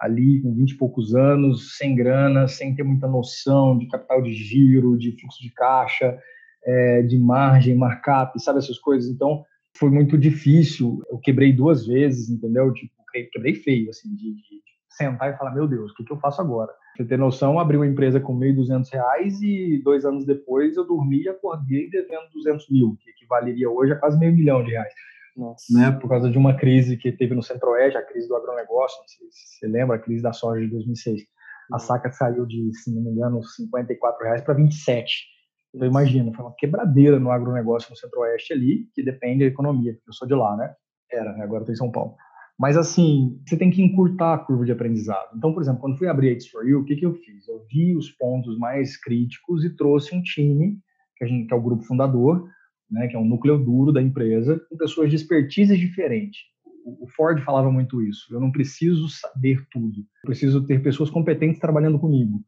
ali com 20 e poucos anos, sem grana, sem ter muita noção de capital de giro, de fluxo de caixa, é, de margem, markup, sabe essas coisas. Então, foi muito difícil. Eu quebrei duas vezes, entendeu? Tipo, quebrei feio, assim, de, de sentar e falar, meu Deus, o que, que eu faço agora? Você ter noção, abri uma empresa com 1.200 reais e dois anos depois eu dormi e acordei devendo 200 mil, que equivaleria hoje a quase meio milhão de reais. Nossa. Né, por causa de uma crise que teve no Centro-Oeste, a crise do agronegócio, se você lembra, a crise da soja de 2006. A uhum. saca saiu de, se não me engano, 54 reais para 27. Então, imagina, foi uma quebradeira no agronegócio no Centro-Oeste ali, que depende da economia, porque eu sou de lá, né? Era, né? agora estou em São Paulo. Mas, assim, você tem que encurtar a curva de aprendizado. Então, por exemplo, quando fui abrir a It's For You, o que, que eu fiz? Eu vi os pontos mais críticos e trouxe um time, que, a gente, que é o grupo fundador, né, que é um núcleo duro da empresa, com pessoas de expertises diferentes. O Ford falava muito isso. Eu não preciso saber tudo. Eu preciso ter pessoas competentes trabalhando comigo,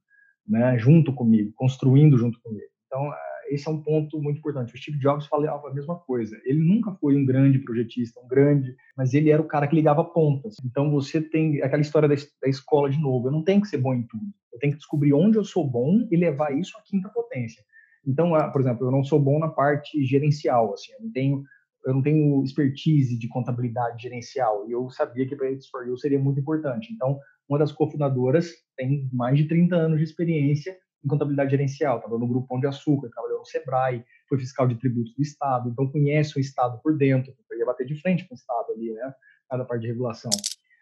né, junto comigo, construindo junto comigo. Então, eh, esse é um ponto muito importante. O Steve Jobs falava a mesma coisa. Ele nunca foi um grande projetista, um grande, mas ele era o cara que ligava pontas. Então, você tem aquela história da, da escola de novo. Eu não tenho que ser bom em tudo. Eu tenho que descobrir onde eu sou bom e levar isso à quinta potência. Então, ah, por exemplo, eu não sou bom na parte gerencial, assim, eu não tenho eu não tenho expertise de contabilidade gerencial e eu sabia que para It's for You seria muito importante. Então, uma das cofundadoras tem mais de 30 anos de experiência em contabilidade gerencial, estava no Grupo Pão de Açúcar, trabalhou no Sebrae, foi fiscal de tributos do Estado, então conhece o Estado por dentro, eu ia bater de frente com o Estado ali, né, cada parte de regulação.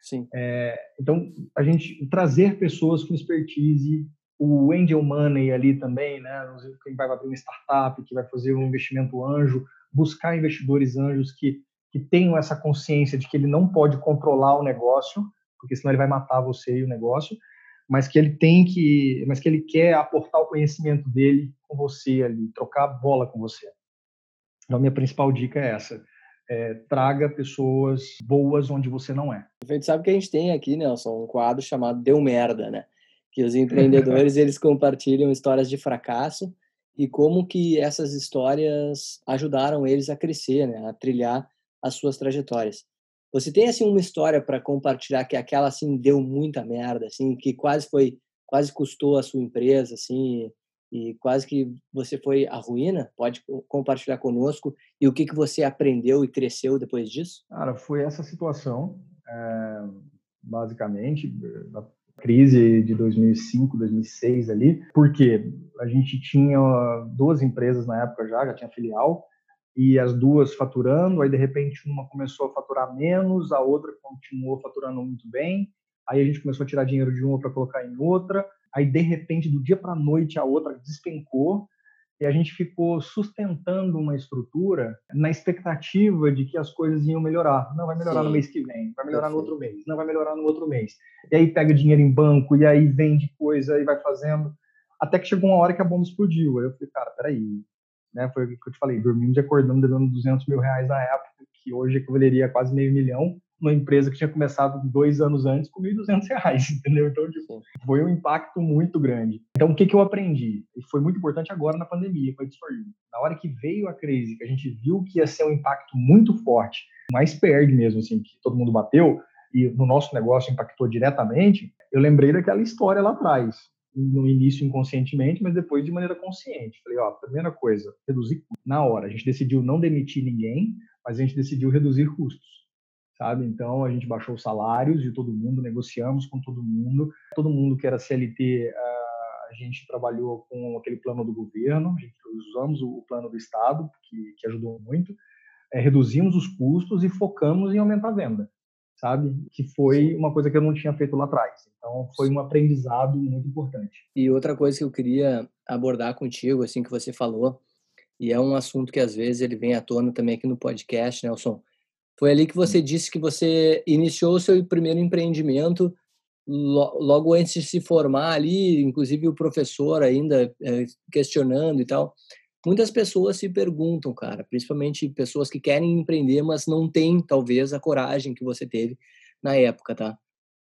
Sim. É, então, a gente trazer pessoas com expertise o angel money ali também, né? Quem vai abrir uma startup, que vai fazer um investimento anjo, buscar investidores anjos que, que tenham essa consciência de que ele não pode controlar o negócio, porque senão ele vai matar você e o negócio, mas que ele tem que, mas que ele quer aportar o conhecimento dele com você ali, trocar bola com você. Então, a minha principal dica é essa. É, traga pessoas boas onde você não é. A gente sabe que a gente tem aqui, Nelson, um quadro chamado Deu Merda, né? Que os empreendedores eles compartilham histórias de fracasso e como que essas histórias ajudaram eles a crescer, né, a trilhar as suas trajetórias. Você tem assim uma história para compartilhar que aquela assim deu muita merda, assim, que quase foi, quase custou a sua empresa, assim, e quase que você foi à ruína? Pode compartilhar conosco e o que que você aprendeu e cresceu depois disso? Cara, foi essa situação, é, basicamente, na crise de 2005, 2006 ali, porque a gente tinha duas empresas na época já, já tinha filial, e as duas faturando, aí de repente uma começou a faturar menos, a outra continuou faturando muito bem, aí a gente começou a tirar dinheiro de uma para colocar em outra, aí de repente do dia para a noite a outra despencou e a gente ficou sustentando uma estrutura na expectativa de que as coisas iam melhorar. Não vai melhorar Sim. no mês que vem, vai melhorar no outro mês, não vai melhorar no outro mês. E aí pega dinheiro em banco e aí vende coisa e vai fazendo até que chegou uma hora que a bomba explodiu. Aí eu falei, cara, peraí, né? Foi o que eu te falei, dormindo e acordando, devendo 200 mil reais na época, que hoje equivaleria a quase meio milhão, numa empresa que tinha começado dois anos antes com 1.200 reais, (laughs) entendeu? Então, tipo, foi um impacto muito grande. Então, o que, que eu aprendi? E foi muito importante agora na pandemia, com a Edstory. Na hora que veio a crise, que a gente viu que ia ser um impacto muito forte, mais perde mesmo, assim, que todo mundo bateu, e no nosso negócio impactou diretamente, eu lembrei daquela história lá atrás no início inconscientemente, mas depois de maneira consciente. Falei, ó, primeira coisa, reduzir na hora. A gente decidiu não demitir ninguém, mas a gente decidiu reduzir custos, sabe? Então a gente baixou os salários de todo mundo, negociamos com todo mundo. Todo mundo que era CLT, a gente trabalhou com aquele plano do governo, a gente usamos o plano do Estado, que, que ajudou muito. É, reduzimos os custos e focamos em aumentar a venda sabe? Que foi uma coisa que eu não tinha feito lá atrás. Então, foi um aprendizado muito importante. E outra coisa que eu queria abordar contigo, assim, que você falou, e é um assunto que às vezes ele vem à tona também aqui no podcast, Nelson, foi ali que você disse que você iniciou o seu primeiro empreendimento logo antes de se formar ali, inclusive o professor ainda eh, questionando e tal. Muitas pessoas se perguntam, cara, principalmente pessoas que querem empreender, mas não têm, talvez, a coragem que você teve na época, tá?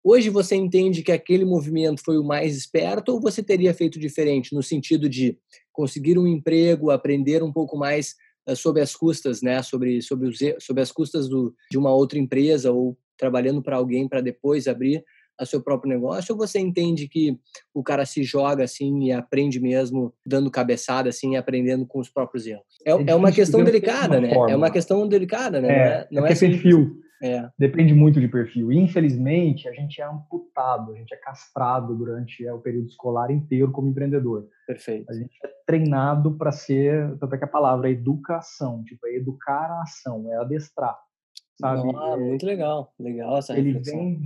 Hoje você entende que aquele movimento foi o mais esperto ou você teria feito diferente no sentido de conseguir um emprego, aprender um pouco mais sobre as custas, né, sobre sobre os sobre as custas do, de uma outra empresa ou trabalhando para alguém para depois abrir a seu próprio negócio ou você entende que o cara se joga assim e aprende mesmo dando cabeçada assim e aprendendo com os próprios erros? É, é, é uma questão delicada, né? É uma questão delicada, né? É, não é, não é, é perfil. É. Depende muito de perfil. Infelizmente, a gente é amputado, a gente é castrado durante é, o período escolar inteiro como empreendedor. Perfeito. A gente é treinado para ser, tanto é que a palavra é educação, tipo, é educar a ação, é adestrar. Sabe? Ah, muito legal, legal essa Ele reflexão. vem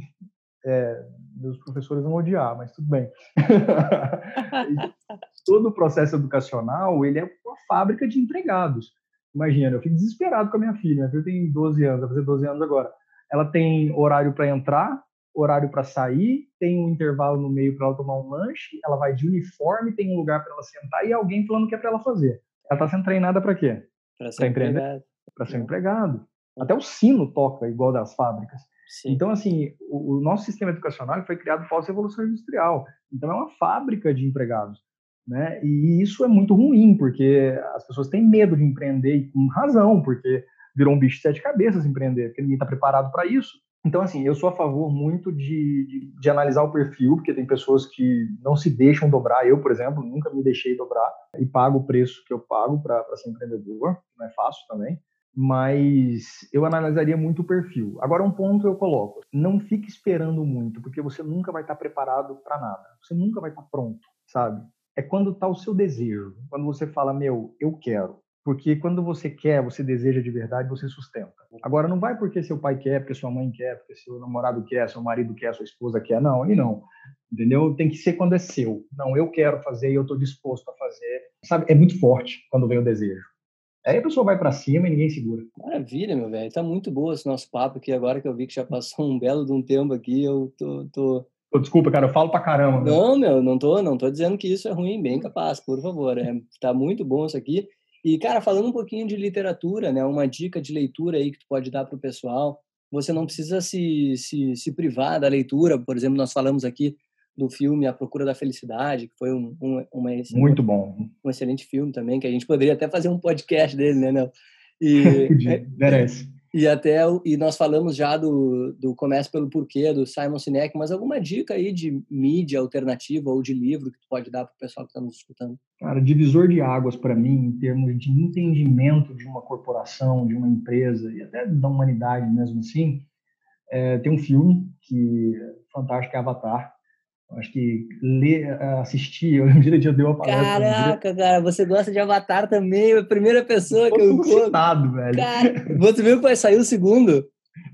é, meus professores vão odiar, mas tudo bem. (laughs) (laughs) todo o processo educacional, ele é uma fábrica de empregados. Imagina, eu fico desesperado com a minha filha. Minha filha tem 12 anos, vai fazer 12 anos agora. Ela tem horário para entrar, horário para sair, tem um intervalo no meio para ela tomar um lanche, ela vai de uniforme, tem um lugar para ela sentar e alguém falando o que é para ela fazer. Ela está sendo treinada para quê? Para ser empregado. Para ser empregado. Até o sino toca igual das fábricas. Sim. Então, assim, o, o, nosso sistema educacional foi criado pós-revolução industrial. Então, é uma fábrica de empregados. Né? E isso é muito ruim, porque as pessoas têm medo de empreender, e com razão, porque virou um bicho de sete cabeças empreender, porque ninguém está preparado para isso. Então, assim, eu sou a favor muito de, de, de, analisar o perfil, porque tem pessoas que não se deixam dobrar. Eu, por exemplo, nunca me deixei dobrar e pago o preço que eu pago para ser empreendedor, não é fácil também mas eu analisaria muito o perfil. Agora, um ponto eu coloco: não fique esperando muito, porque você nunca vai estar preparado para nada. Você nunca vai estar pronto, sabe? É quando está o seu desejo, quando você fala, meu, eu quero. Porque quando você quer, você deseja de verdade, você sustenta. Agora, não vai porque seu pai quer, porque sua mãe quer, porque seu namorado quer, seu marido quer, sua esposa quer. Não, e não. Entendeu? Tem que ser quando é seu. Não, eu quero fazer e eu estou disposto a fazer. Sabe? É muito forte quando vem o desejo. Aí a pessoa vai para cima e ninguém segura. Maravilha, meu velho. Tá muito boa esse nosso papo aqui agora que eu vi que já passou um belo de um tempo aqui. Eu tô. tô... Desculpa, cara, eu falo pra caramba. Meu. Não, meu, não tô, não tô dizendo que isso é ruim, bem capaz, por favor. É, tá muito bom isso aqui. E, cara, falando um pouquinho de literatura, né? Uma dica de leitura aí que tu pode dar pro pessoal. Você não precisa se, se, se privar da leitura. Por exemplo, nós falamos aqui do filme A Procura da Felicidade, que foi um, um uma muito bom, um excelente filme também, que a gente poderia até fazer um podcast dele, né, Nel? E, (laughs) Podia, merece. E até e nós falamos já do, do Comece pelo Porquê, do Simon Sinek, mas alguma dica aí de mídia alternativa ou de livro que tu pode dar para o pessoal que está nos escutando? Cara, divisor de águas para mim, em termos de entendimento de uma corporação, de uma empresa e até da humanidade mesmo assim, é, tem um filme que fantástico, é Avatar. Acho que ler, assistir, eu (laughs) lembro direitinho, deu uma palestra. Caraca, cara, você gosta de Avatar também, a primeira pessoa que eu encontro. Excitado, velho. Cara, você viu que vai sair o segundo?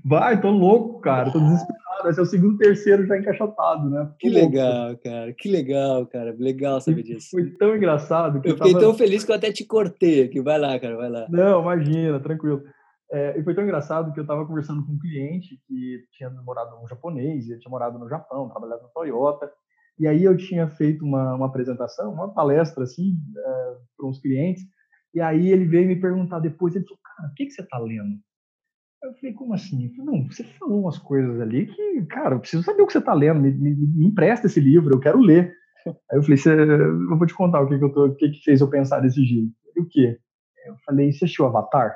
Vai, tô louco, cara, tô desesperado. Vai ser o segundo, terceiro já encaixotado, né? que legal, cara, que legal, cara, legal saber disso. Foi tão engraçado. Que eu, eu fiquei tava... tão feliz que eu até te cortei aqui. Vai lá, cara, vai lá. Não, imagina, tranquilo. É, e foi tão engraçado que eu estava conversando com um cliente que tinha morado um japonês, ele tinha morado no Japão, trabalhado na Toyota, e aí eu tinha feito uma, uma apresentação, uma palestra assim, é, para uns clientes, e aí ele veio me perguntar depois, ele falou, cara, o que, que você está lendo? Eu falei, como assim? Eu falei, não, você falou umas coisas ali que, cara, eu preciso saber o que você está lendo, me, me, me, empresta esse livro, eu quero ler. Aí eu falei, eu vou te contar o que, que, eu tô, o que, que fez eu pensar desse jeito. E o quê? Eu falei, você assistiu Avatar?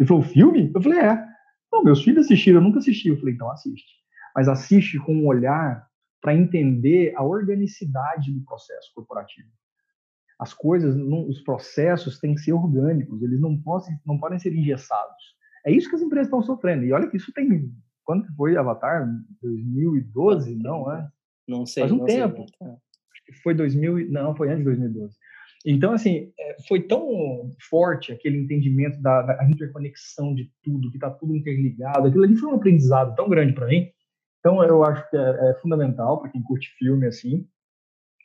Ele falou, filme? Eu falei, é. Não, meus filhos assistiram, eu nunca assisti. Eu falei, então assiste. Mas assiste com um olhar para entender a organicidade do processo corporativo. As coisas, os processos têm que ser orgânicos, eles não, podem, não podem ser engessados. É isso que as empresas estão sofrendo. E olha que isso tem. Quando foi Avatar? 2012? Não, é? Não sei. Faz um tempo. Sei. Acho que foi 2000. Não, foi antes de 2012. Então, assim, é, foi tão forte aquele entendimento da, da interconexão de tudo, que está tudo interligado. Aquilo ali foi um aprendizado tão grande para mim. Então, eu acho que é, é fundamental para quem curte filme, assim,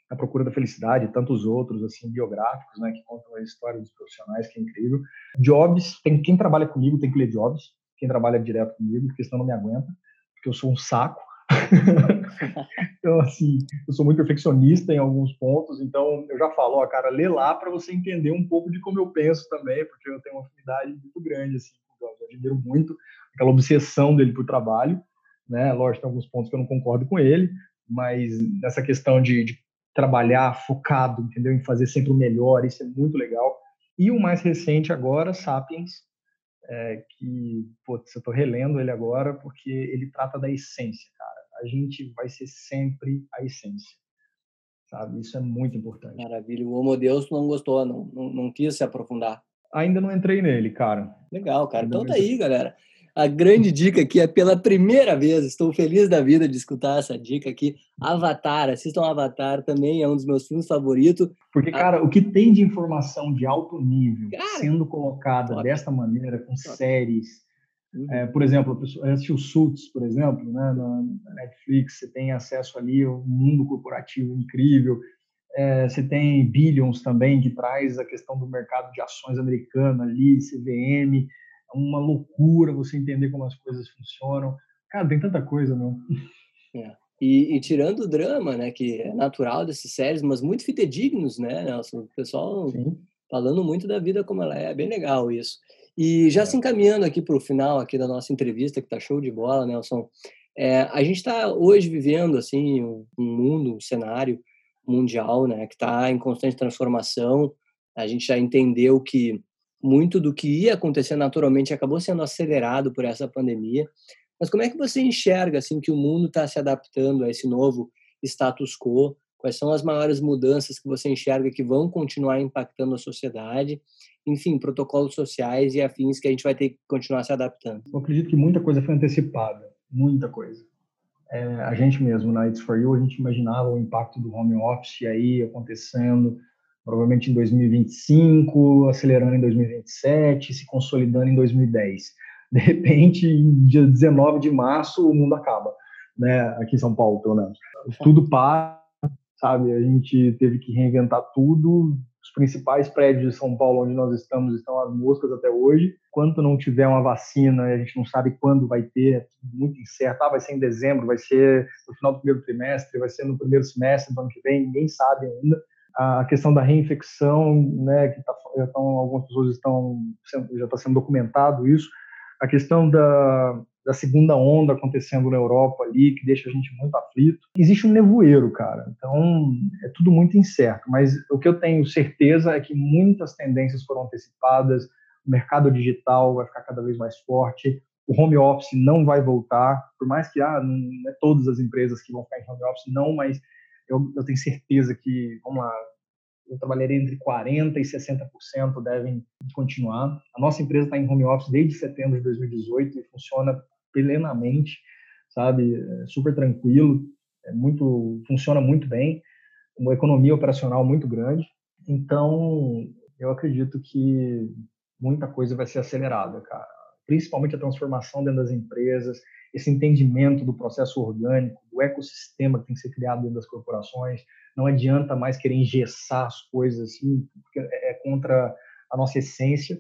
A Procura da Felicidade, tantos outros, assim, biográficos, né, que contam a história dos profissionais, que é incrível. Jobs, tem, quem trabalha comigo tem que ler Jobs, quem trabalha direto comigo, porque senão não me aguenta, porque eu sou um saco. (laughs) então, assim, eu sou muito perfeccionista em alguns pontos, então eu já falo, ó, cara, lê lá para você entender um pouco de como eu penso também, porque eu tenho uma afinidade muito grande, assim, eu admiro muito aquela obsessão dele por trabalho, né? Lógico, tem alguns pontos que eu não concordo com ele, mas nessa questão de, de trabalhar focado, entendeu? Em fazer sempre o melhor, isso é muito legal. E o mais recente agora, Sapiens, é, que, putz, eu estou relendo ele agora porque ele trata da essência, cara. A gente vai ser sempre a essência, sabe? Isso é muito importante. Maravilha. O Homo Deus não gostou, não, não, não quis se aprofundar. Ainda não entrei nele, cara. Legal, cara. Ainda então tá aí, galera a grande dica aqui é pela primeira vez, estou feliz da vida de escutar essa dica aqui. Avatar, assistam Avatar, também é um dos meus filmes favoritos. Porque, cara, o que tem de informação de alto nível cara, sendo colocada top. dessa maneira, com top. séries. Uhum. É, por exemplo, assistiu Suits, por exemplo, né, na Netflix, você tem acesso ali ao mundo corporativo incrível. É, você tem Billions também, que traz a questão do mercado de ações americano ali, CVM uma loucura você entender como as coisas funcionam. Cara, tem tanta coisa, não. É. E, e, tirando o drama, né, que é natural dessas séries, mas muito fidedignos, né, Nelson? O pessoal Sim. falando muito da vida como ela é, é bem legal isso. E já é. se encaminhando aqui para o final aqui da nossa entrevista, que tá show de bola, Nelson, é, a gente está hoje vivendo, assim, um, um mundo, um cenário mundial, né, que está em constante transformação, a gente já entendeu que muito do que ia acontecer naturalmente acabou sendo acelerado por essa pandemia. Mas como é que você enxerga assim que o mundo está se adaptando a esse novo status quo? Quais são as maiores mudanças que você enxerga que vão continuar impactando a sociedade? Enfim, protocolos sociais e afins que a gente vai ter que continuar se adaptando. Eu acredito que muita coisa foi antecipada, muita coisa. É, a gente mesmo na It's For You, a gente imaginava o impacto do home office aí acontecendo, provavelmente em 2025, acelerando em 2027, se consolidando em 2010. De repente, dia 19 de março, o mundo acaba, né? Aqui em São Paulo, pelo menos. Tudo para, sabe? A gente teve que reinventar tudo. Os principais prédios de São Paulo, onde nós estamos, estão as moscas até hoje. Enquanto não tiver uma vacina, a gente não sabe quando vai ter, é muito incerto. Ah, vai ser em dezembro, vai ser no final do primeiro trimestre, vai ser no primeiro semestre do ano que vem, ninguém sabe ainda a questão da reinfecção, né, que tá, já estão, algumas pessoas estão já está sendo documentado isso, a questão da, da segunda onda acontecendo na Europa ali, que deixa a gente muito aflito. Existe um nevoeiro, cara, então é tudo muito incerto, mas o que eu tenho certeza é que muitas tendências foram antecipadas, o mercado digital vai ficar cada vez mais forte, o home office não vai voltar, por mais que ah, não é todas as empresas que vão ficar em home office, não, mas eu, eu tenho certeza que, vamos lá, eu trabalharei entre 40% e 60% devem continuar. A nossa empresa está em home office desde setembro de 2018 e funciona plenamente, sabe? É super tranquilo, é muito, funciona muito bem, uma economia operacional muito grande. Então, eu acredito que muita coisa vai ser acelerada, cara. Principalmente a transformação dentro das empresas, esse entendimento do processo orgânico, do ecossistema que tem que ser criado dentro das corporações. Não adianta mais querer engessar as coisas assim, porque é, é contra a nossa essência.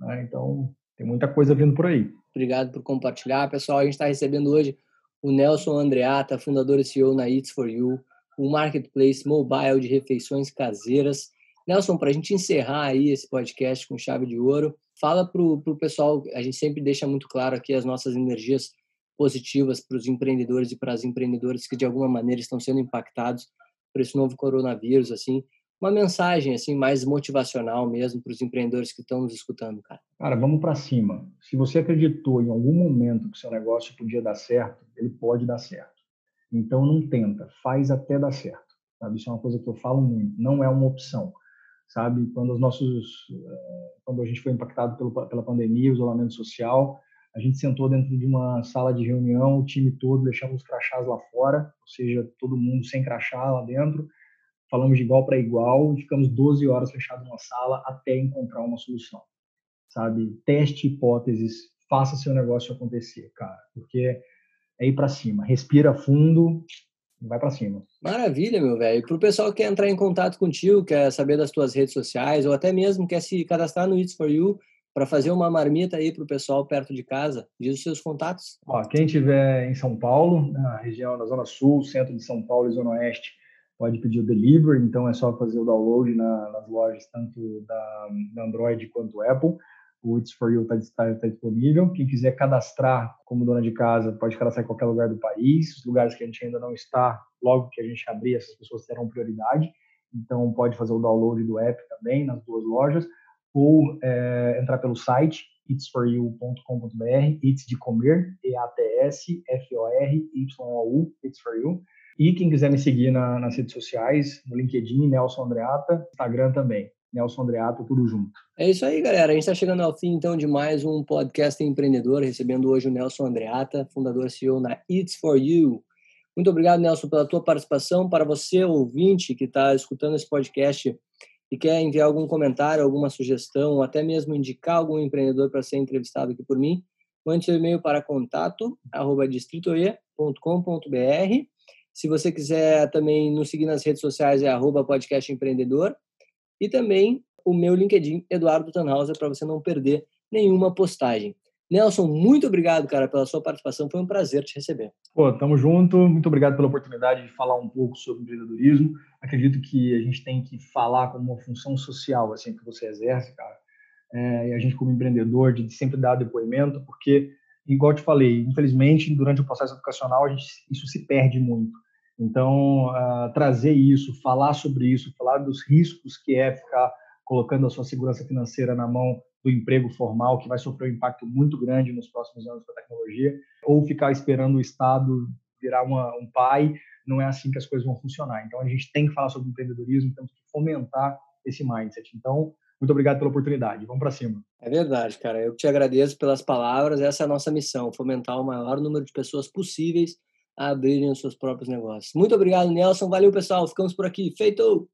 Né? Então, tem muita coisa vindo por aí. Obrigado por compartilhar. Pessoal, a gente está recebendo hoje o Nelson Andreata, fundador e CEO na Eats for You, o marketplace mobile de refeições caseiras. Nelson, para a gente encerrar aí esse podcast com chave de ouro, fala para o pessoal, a gente sempre deixa muito claro aqui as nossas energias positivas para os empreendedores e para as empreendedoras que de alguma maneira estão sendo impactados por esse novo coronavírus, assim, uma mensagem assim mais motivacional mesmo para os empreendedores que estão nos escutando, cara. Cara, vamos para cima. Se você acreditou em algum momento que seu negócio podia dar certo, ele pode dar certo. Então não tenta, faz até dar certo. Sabe? Isso é uma coisa que eu falo muito. Não é uma opção, sabe? Quando os nossos, eh, quando a gente foi impactado pela pandemia, o isolamento social, a gente sentou dentro de uma sala de reunião, o time todo, deixamos os crachás lá fora, ou seja, todo mundo sem crachá lá dentro, falamos de igual para igual, ficamos 12 horas fechados numa sala até encontrar uma solução. Sabe? Teste hipóteses, faça seu negócio acontecer, cara, porque é ir para cima, respira fundo, vai para cima. Maravilha, meu velho. Para o pessoal que quer entrar em contato contigo, quer saber das tuas redes sociais, ou até mesmo quer se cadastrar no It's for You, para fazer uma marmita aí para o pessoal perto de casa? Diz os seus contatos. Ó, quem estiver em São Paulo, na região da Zona Sul, centro de São Paulo e Zona Oeste, pode pedir o delivery, então é só fazer o download na, nas lojas tanto da, da, Android quanto Apple. O It's For You está tá, tá disponível. Quem quiser cadastrar como dona de casa, pode cadastrar em qualquer lugar do país. Os lugares que a gente ainda não está, logo que a gente abrir, essas pessoas terão prioridade. Então, pode fazer o download do app também nas duas lojas ou é, entrar pelo site itsforyou.com.br, its de comer, E-A-T-S, For You. E quem quiser me seguir na, nas redes sociais, no LinkedIn, Nelson Andreata, Instagram também, Nelson Andreata, tudo junto. É isso aí, galera. A gente está chegando ao fim, então, de mais um podcast empreendedor, recebendo hoje o Nelson Andreata, fundador CEO na It's For You. Muito obrigado, Nelson, pela tua participação. Para você, ouvinte, que está escutando esse podcast, e quer enviar algum comentário, alguma sugestão, ou até mesmo indicar algum empreendedor para ser entrevistado aqui por mim, mande seu e-mail para contato@distritoe.com.br. Se você quiser também nos seguir nas redes sociais é arroba podcast empreendedor e também o meu LinkedIn Eduardo Tannhauser para você não perder nenhuma postagem. Nelson, muito obrigado, cara, pela sua participação. Foi um prazer te receber. Pô, tamo junto. Muito obrigado pela oportunidade de falar um pouco sobre empreendedorismo. Acredito que a gente tem que falar como uma função social, assim, que você exerce, cara. É, e a gente, como empreendedor, de sempre dar depoimento, porque, igual eu te falei, infelizmente, durante o processo educacional, gente, isso se perde muito. Então, uh, trazer isso, falar sobre isso, falar dos riscos que é ficar colocando a sua segurança financeira na mão do emprego formal, que vai sofrer um impacto muito grande nos próximos anos com a tecnologia, ou ficar esperando o Estado virar uma, um pai, não é assim que as coisas vão funcionar. Então, a gente tem que falar sobre empreendedorismo, temos que fomentar esse mindset. Então, muito obrigado pela oportunidade. Vamos para cima. É verdade, cara. Eu te agradeço pelas palavras. Essa é a nossa missão, fomentar o maior número de pessoas possíveis a abrirem os seus próprios negócios. Muito obrigado, Nelson. Valeu, pessoal. Ficamos por aqui. Feito!